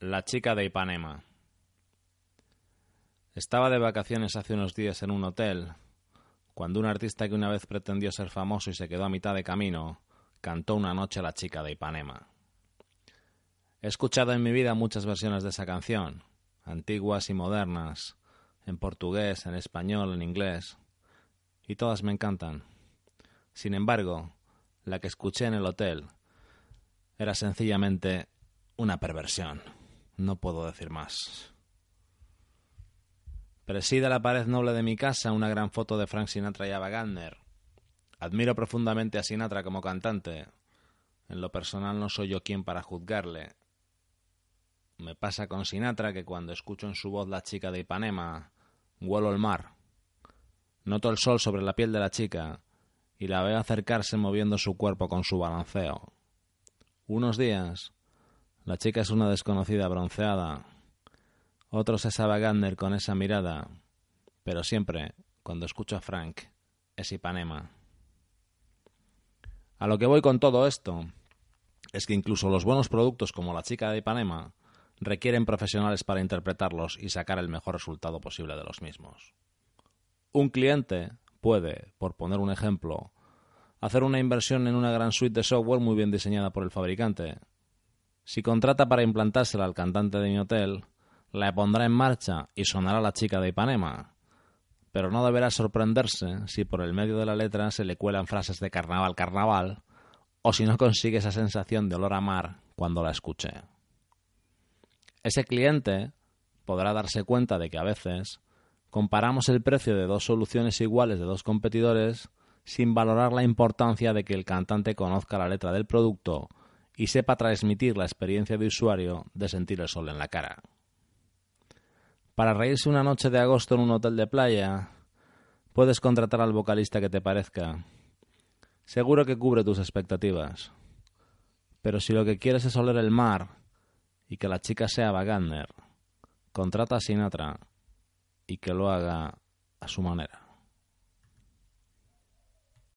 La chica de Ipanema. Estaba de vacaciones hace unos días en un hotel, cuando un artista que una vez pretendió ser famoso y se quedó a mitad de camino, cantó una noche La chica de Ipanema. He escuchado en mi vida muchas versiones de esa canción, antiguas y modernas, en portugués, en español, en inglés, y todas me encantan. Sin embargo, la que escuché en el hotel era sencillamente una perversión. No puedo decir más. Preside la pared noble de mi casa una gran foto de Frank Sinatra y Ava Gardner. Admiro profundamente a Sinatra como cantante. En lo personal no soy yo quien para juzgarle. Me pasa con Sinatra que cuando escucho en su voz la chica de Ipanema, huelo el mar. Noto el sol sobre la piel de la chica y la veo acercarse moviendo su cuerpo con su balanceo. Unos días la chica es una desconocida bronceada. Otros es Ava Gardner con esa mirada. Pero siempre, cuando escucho a Frank, es Ipanema. A lo que voy con todo esto es que incluso los buenos productos como la chica de Ipanema requieren profesionales para interpretarlos y sacar el mejor resultado posible de los mismos. Un cliente puede, por poner un ejemplo, hacer una inversión en una gran suite de software muy bien diseñada por el fabricante, si contrata para implantársela al cantante de mi hotel, la pondrá en marcha y sonará la chica de Ipanema. Pero no deberá sorprenderse si por el medio de la letra se le cuelan frases de carnaval, carnaval, o si no consigue esa sensación de olor a mar cuando la escuche. Ese cliente podrá darse cuenta de que a veces comparamos el precio de dos soluciones iguales de dos competidores sin valorar la importancia de que el cantante conozca la letra del producto y sepa transmitir la experiencia de usuario de sentir el sol en la cara. Para reírse una noche de agosto en un hotel de playa, puedes contratar al vocalista que te parezca. Seguro que cubre tus expectativas. Pero si lo que quieres es oler el mar y que la chica sea Wagner, contrata a Sinatra y que lo haga a su manera.